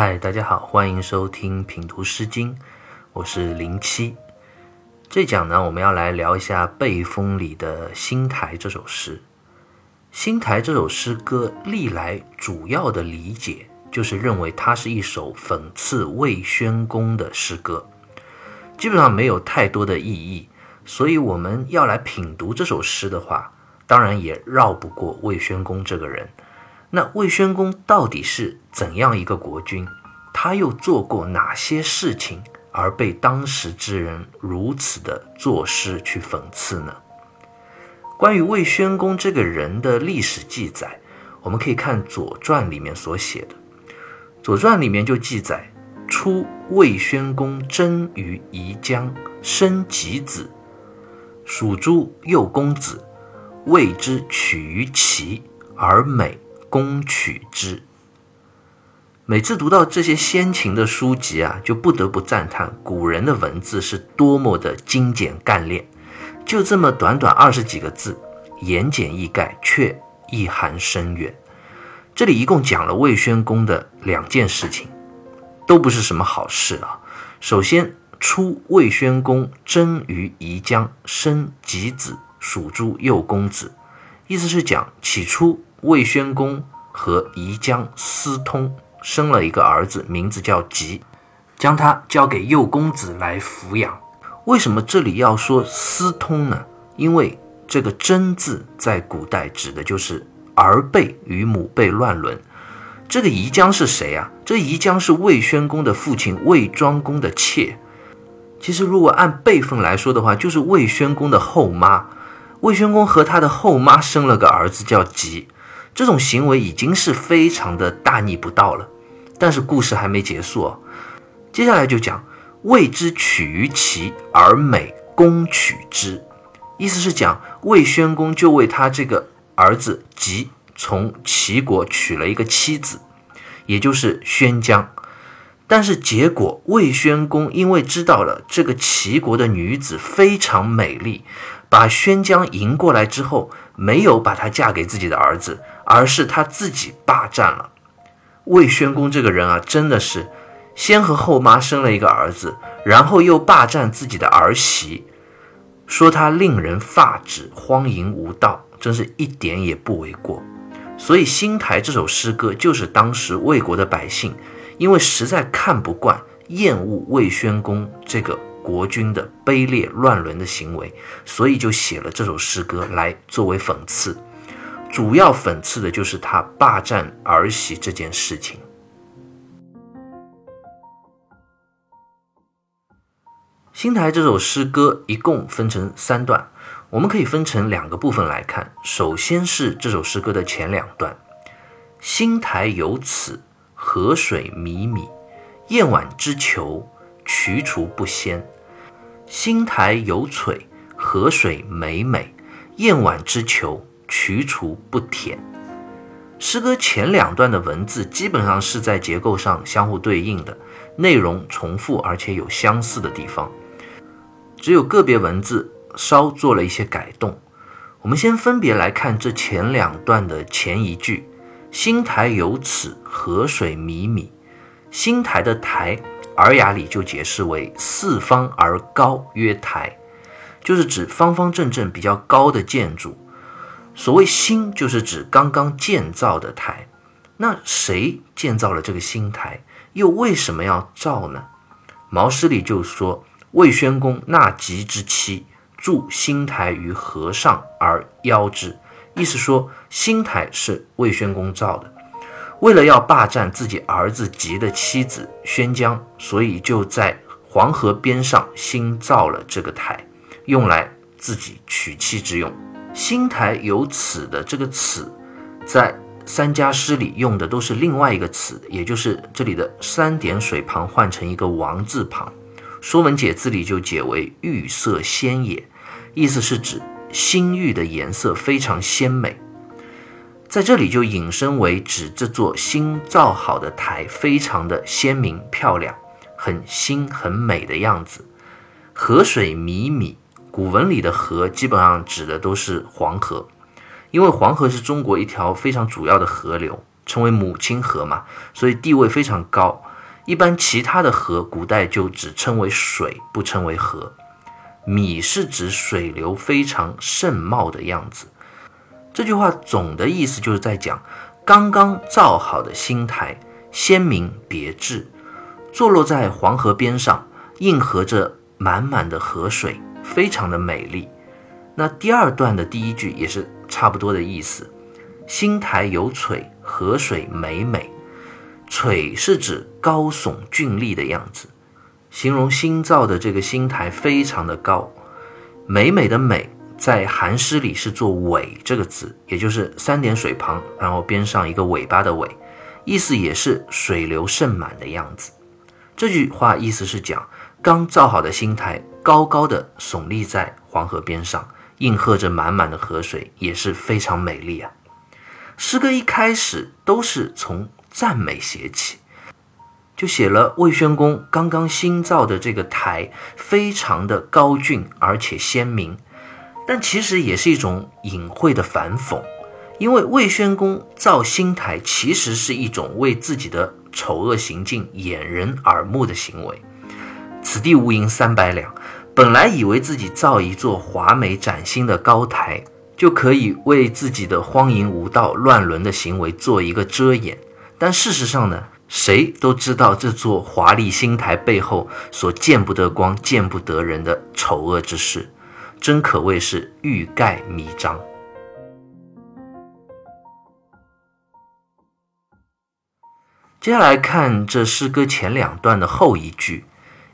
嗨，大家好，欢迎收听品读诗经，我是零七。这讲呢，我们要来聊一下《背风》里的《新台》这首诗。《新台》这首诗歌历来主要的理解就是认为它是一首讽刺魏宣公的诗歌，基本上没有太多的意义。所以我们要来品读这首诗的话，当然也绕不过魏宣公这个人。那魏宣公到底是怎样一个国君？他又做过哪些事情，而被当时之人如此的作诗去讽刺呢？关于魏宣公这个人的历史记载，我们可以看《左传》里面所写的，《左传》里面就记载：初，魏宣公征于宜江，生己子，属诸幼公子，谓之取于齐，而美。攻取之。每次读到这些先秦的书籍啊，就不得不赞叹古人的文字是多么的精简干练。就这么短短二十几个字，言简意赅，却意涵深远。这里一共讲了魏宣公的两件事情，都不是什么好事啊。首先，初魏宣公征于宜江，生己子，属诸右公子，意思是讲起初。魏宣公和宜姜私通，生了一个儿子，名字叫吉，将他交给幼公子来抚养。为什么这里要说私通呢？因为这个“真”字在古代指的就是儿辈与母辈乱伦。这个宜姜是谁啊？这宜姜是魏宣公的父亲魏庄公的妾。其实如果按辈分来说的话，就是魏宣公的后妈。魏宣公和他的后妈生了个儿子叫吉。这种行为已经是非常的大逆不道了，但是故事还没结束哦，接下来就讲魏之取于齐而美攻取之，意思是讲魏宣公就为他这个儿子即从齐国娶了一个妻子，也就是宣姜，但是结果魏宣公因为知道了这个齐国的女子非常美丽，把宣姜迎过来之后，没有把她嫁给自己的儿子。而是他自己霸占了。魏宣公这个人啊，真的是先和后妈生了一个儿子，然后又霸占自己的儿媳，说他令人发指、荒淫无道，真是一点也不为过。所以《新台》这首诗歌就是当时魏国的百姓，因为实在看不惯、厌恶魏宣公这个国君的卑劣乱伦的行为，所以就写了这首诗歌来作为讽刺。主要讽刺的就是他霸占儿媳这件事情。《新台》这首诗歌一共分成三段，我们可以分成两个部分来看。首先是这首诗歌的前两段：“新台有此，河水靡靡，燕婉之裘，衢衢不鲜。新台有璀，河水美美，燕婉之裘。”衢衢不舔。诗歌前两段的文字基本上是在结构上相互对应的，内容重复而且有相似的地方，只有个别文字稍做了一些改动。我们先分别来看这前两段的前一句：“新台有此，河水靡靡。”新台的台，《尔雅》里就解释为四方而高，曰台，就是指方方正正、比较高的建筑。所谓新，就是指刚刚建造的台。那谁建造了这个新台？又为什么要造呢？毛诗里就说：“魏宣公纳吉之妻，筑新台于河上而邀之。”意思说，新台是魏宣公造的，为了要霸占自己儿子吉的妻子宣姜，所以就在黄河边上新造了这个台，用来自己娶妻之用。新台有此的这个此，在三家诗里用的都是另外一个词，也就是这里的三点水旁换成一个王字旁，《说文解字》里就解为玉色鲜也，意思是指新玉的颜色非常鲜美，在这里就引申为指这座新造好的台非常的鲜明漂亮，很新很美的样子，河水靡靡。古文里的河基本上指的都是黄河，因为黄河是中国一条非常主要的河流，称为母亲河嘛，所以地位非常高。一般其他的河，古代就只称为水，不称为河。米是指水流非常盛茂的样子。这句话总的意思就是在讲，刚刚造好的新台，鲜明别致，坐落在黄河边上，映合着满满的河水，非常的美丽。那第二段的第一句也是差不多的意思，新台有翠，河水美美。璀是指高耸峻丽的样子，形容新造的这个新台非常的高。美美的美。在韩诗里是做尾这个字，也就是三点水旁，然后边上一个尾巴的尾，意思也是水流盛满的样子。这句话意思是讲刚造好的新台高高的耸立在黄河边上，应和着满满的河水，也是非常美丽啊。诗歌一开始都是从赞美写起，就写了魏宣公刚刚新造的这个台非常的高峻而且鲜明。但其实也是一种隐晦的反讽，因为魏宣公造新台其实是一种为自己的丑恶行径掩人耳目的行为。此地无银三百两，本来以为自己造一座华美崭新的高台，就可以为自己的荒淫无道、乱伦的行为做一个遮掩。但事实上呢，谁都知道这座华丽新台背后所见不得光、见不得人的丑恶之事。真可谓是欲盖弥彰。接下来看这诗歌前两段的后一句：“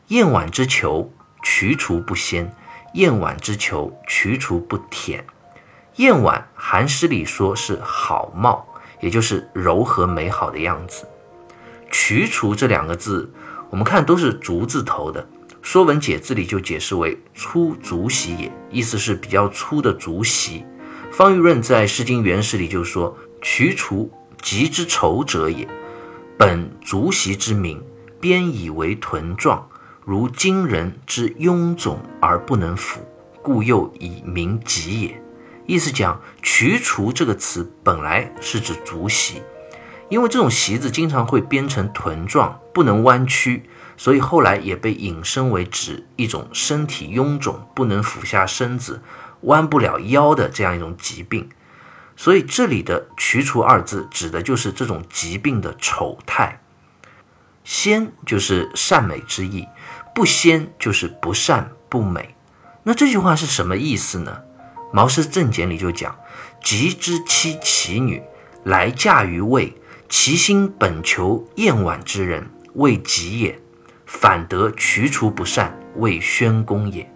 燕婉之囚，渠除不鲜；燕婉之求，渠除不舔。”燕婉，寒诗里说是好貌，也就是柔和美好的样子。渠除这两个字，我们看都是竹字头的。《说文解字》里就解释为粗竹席也，意思是比较粗的竹席。方玉润在《诗经原始》里就说：“渠除，极之丑者也。本竹席之名，编以为臀状，如今人之臃肿而不能俯，故又以名疾也。”意思讲，“渠除”这个词本来是指竹席，因为这种席子经常会编成臀状，不能弯曲。所以后来也被引申为指一种身体臃肿、不能俯下身子、弯不了腰的这样一种疾病。所以这里的“瞿除”二字指的就是这种疾病的丑态。鲜就是善美之意，不鲜就是不善不美。那这句话是什么意思呢？《毛氏正解》里就讲：“吉之妻其女来嫁于魏，其心本求燕婉之人，未吉也。”反得渠除不善，为宣公也。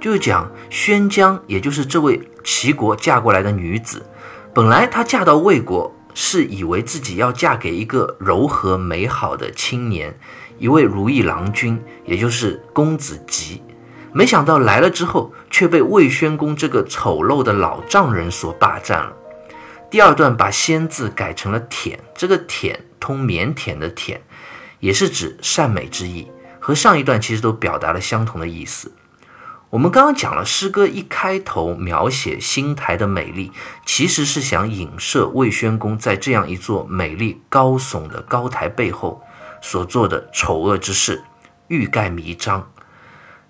就是讲宣姜，也就是这位齐国嫁过来的女子，本来她嫁到魏国，是以为自己要嫁给一个柔和美好的青年，一位如意郎君，也就是公子吉。没想到来了之后，却被魏宣公这个丑陋的老丈人所霸占了。第二段把“仙”字改成了“舔”，这个“舔”通腼腆的“舔”。也是指善美之意，和上一段其实都表达了相同的意思。我们刚刚讲了，诗歌一开头描写新台的美丽，其实是想影射魏宣公在这样一座美丽高耸的高台背后所做的丑恶之事，欲盖弥彰。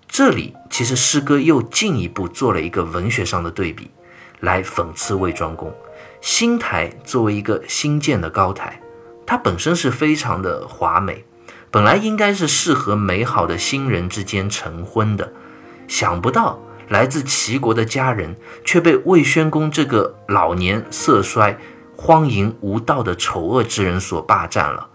这里其实诗歌又进一步做了一个文学上的对比，来讽刺魏庄公。新台作为一个新建的高台。它本身是非常的华美，本来应该是适合美好的新人之间成婚的，想不到来自齐国的家人却被魏宣公这个老年色衰、荒淫无道的丑恶之人所霸占了。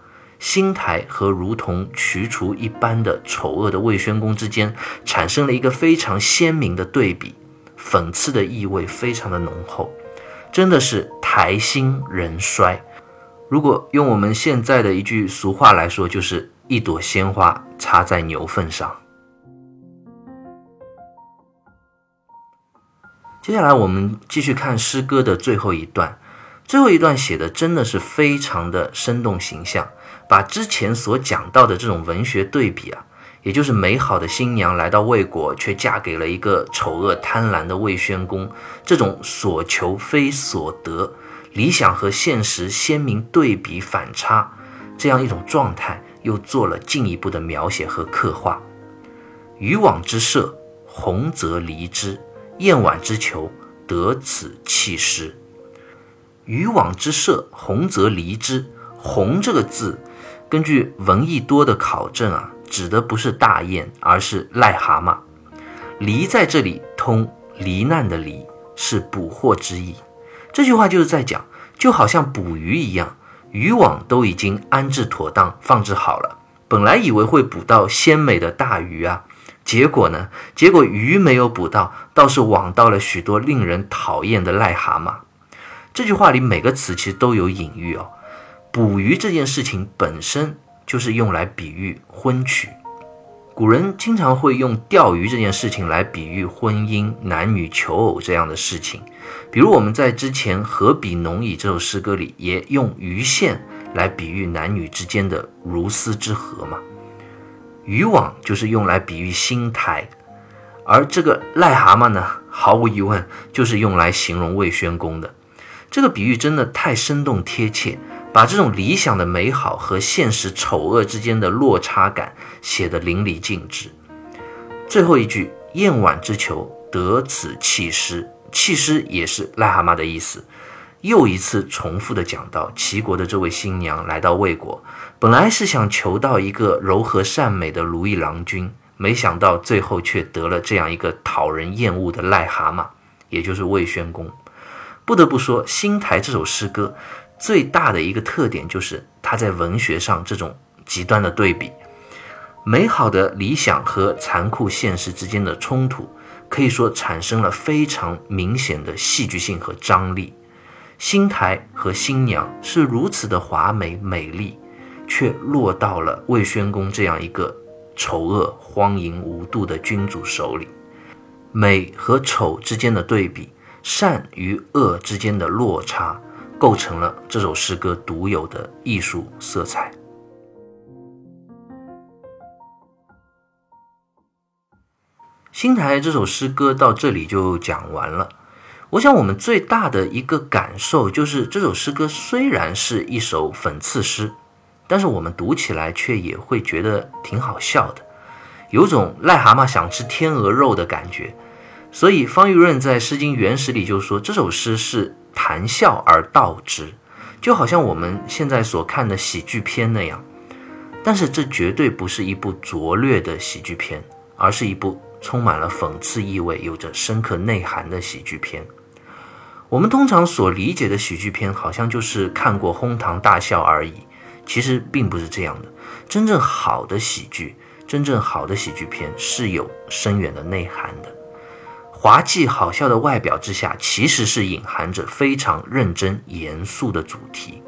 新台和如同渠除一般的丑恶的魏宣公之间产生了一个非常鲜明的对比，讽刺的意味非常的浓厚，真的是台新人衰。如果用我们现在的一句俗话来说，就是一朵鲜花插在牛粪上。接下来我们继续看诗歌的最后一段，最后一段写的真的是非常的生动形象，把之前所讲到的这种文学对比啊，也就是美好的新娘来到魏国，却嫁给了一个丑恶贪婪的魏宣公，这种所求非所得。理想和现实鲜明对比反差，这样一种状态，又做了进一步的描写和刻画。渔网之射，鸿则离之；燕婉之求，得此弃失。渔网之射，鸿则离之。鸿这个字，根据闻一多的考证啊，指的不是大雁，而是癞蛤蟆。离在这里通罹难的离，是捕获之意。这句话就是在讲，就好像捕鱼一样，渔网都已经安置妥当，放置好了。本来以为会捕到鲜美的大鱼啊，结果呢？结果鱼没有捕到，倒是网到了许多令人讨厌的癞蛤蟆。这句话里每个词其实都有隐喻哦。捕鱼这件事情本身就是用来比喻婚娶，古人经常会用钓鱼这件事情来比喻婚姻、男女求偶这样的事情。比如我们在之前《何比浓矣》这首诗歌里，也用鱼线来比喻男女之间的如丝之合嘛。渔网就是用来比喻新台，而这个癞蛤蟆呢，毫无疑问就是用来形容魏宣公的。这个比喻真的太生动贴切，把这种理想的美好和现实丑恶之间的落差感写得淋漓尽致。最后一句“燕婉之求，得此弃师”，弃师也是癞蛤蟆的意思。又一次重复的讲到，齐国的这位新娘来到魏国，本来是想求到一个柔和善美的如意郎君，没想到最后却得了这样一个讨人厌恶的癞蛤蟆，也就是魏宣公。不得不说，《新台》这首诗歌最大的一个特点就是它在文学上这种极端的对比，美好的理想和残酷现实之间的冲突，可以说产生了非常明显的戏剧性和张力。新台和新娘是如此的华美美丽，却落到了魏宣公这样一个丑恶荒淫无度的君主手里，美和丑之间的对比。善与恶之间的落差，构成了这首诗歌独有的艺术色彩。新台这首诗歌到这里就讲完了。我想，我们最大的一个感受就是，这首诗歌虽然是一首讽刺诗，但是我们读起来却也会觉得挺好笑的，有种癞蛤蟆想吃天鹅肉的感觉。所以方玉润在《诗经原始》里就说，这首诗是谈笑而道之，就好像我们现在所看的喜剧片那样。但是这绝对不是一部拙劣的喜剧片，而是一部充满了讽刺意味、有着深刻内涵的喜剧片。我们通常所理解的喜剧片，好像就是看过哄堂大笑而已。其实并不是这样的。真正好的喜剧，真正好的喜剧片是有深远的内涵的。滑稽好笑的外表之下，其实是隐含着非常认真严肃的主题，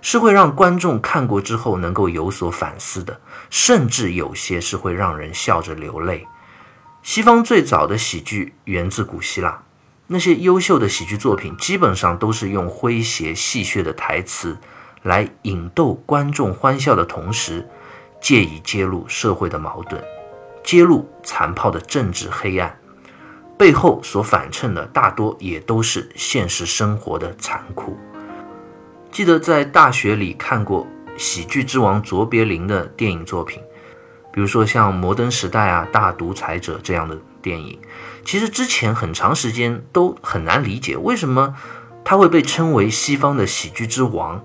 是会让观众看过之后能够有所反思的，甚至有些是会让人笑着流泪。西方最早的喜剧源自古希腊，那些优秀的喜剧作品基本上都是用诙谐戏谑的台词来引逗观众欢笑的同时，借以揭露社会的矛盾，揭露残暴的政治黑暗。背后所反衬的大多也都是现实生活的残酷。记得在大学里看过喜剧之王卓别林的电影作品，比如说像《摩登时代》啊、《大独裁者》这样的电影。其实之前很长时间都很难理解为什么他会被称为西方的喜剧之王。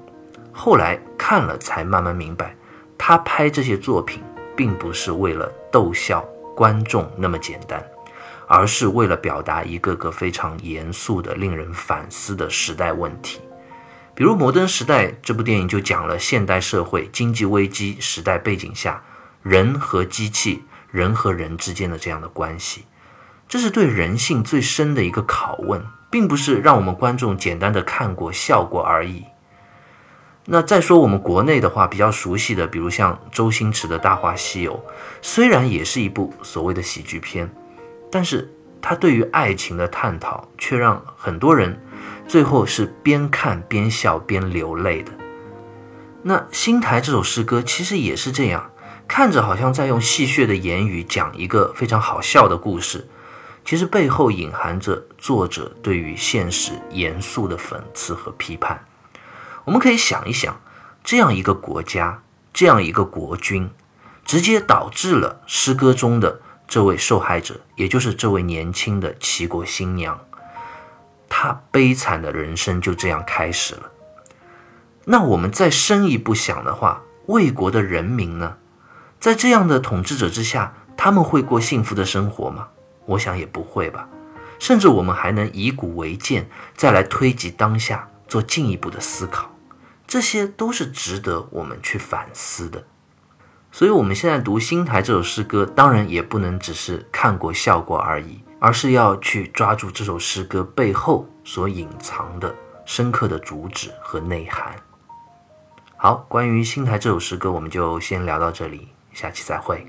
后来看了才慢慢明白，他拍这些作品并不是为了逗笑观众那么简单。而是为了表达一个个非常严肃的、令人反思的时代问题，比如《摩登时代》这部电影就讲了现代社会经济危机时代背景下人和机器、人和人之间的这样的关系，这是对人性最深的一个拷问，并不是让我们观众简单的看过笑过而已。那再说我们国内的话，比较熟悉的，比如像周星驰的《大话西游》，虽然也是一部所谓的喜剧片。但是他对于爱情的探讨，却让很多人最后是边看边笑边流泪的。那《新台》这首诗歌其实也是这样，看着好像在用戏谑的言语讲一个非常好笑的故事，其实背后隐含着作者对于现实严肃的讽刺和批判。我们可以想一想，这样一个国家，这样一个国君，直接导致了诗歌中的这位受害者，也就是这位年轻的齐国新娘，她悲惨的人生就这样开始了。那我们再深一步想的话，魏国的人民呢，在这样的统治者之下，他们会过幸福的生活吗？我想也不会吧。甚至我们还能以古为鉴，再来推及当下，做进一步的思考。这些都是值得我们去反思的。所以，我们现在读《新台》这首诗歌，当然也不能只是看过效果而已，而是要去抓住这首诗歌背后所隐藏的深刻的主旨和内涵。好，关于《新台》这首诗歌，我们就先聊到这里，下期再会。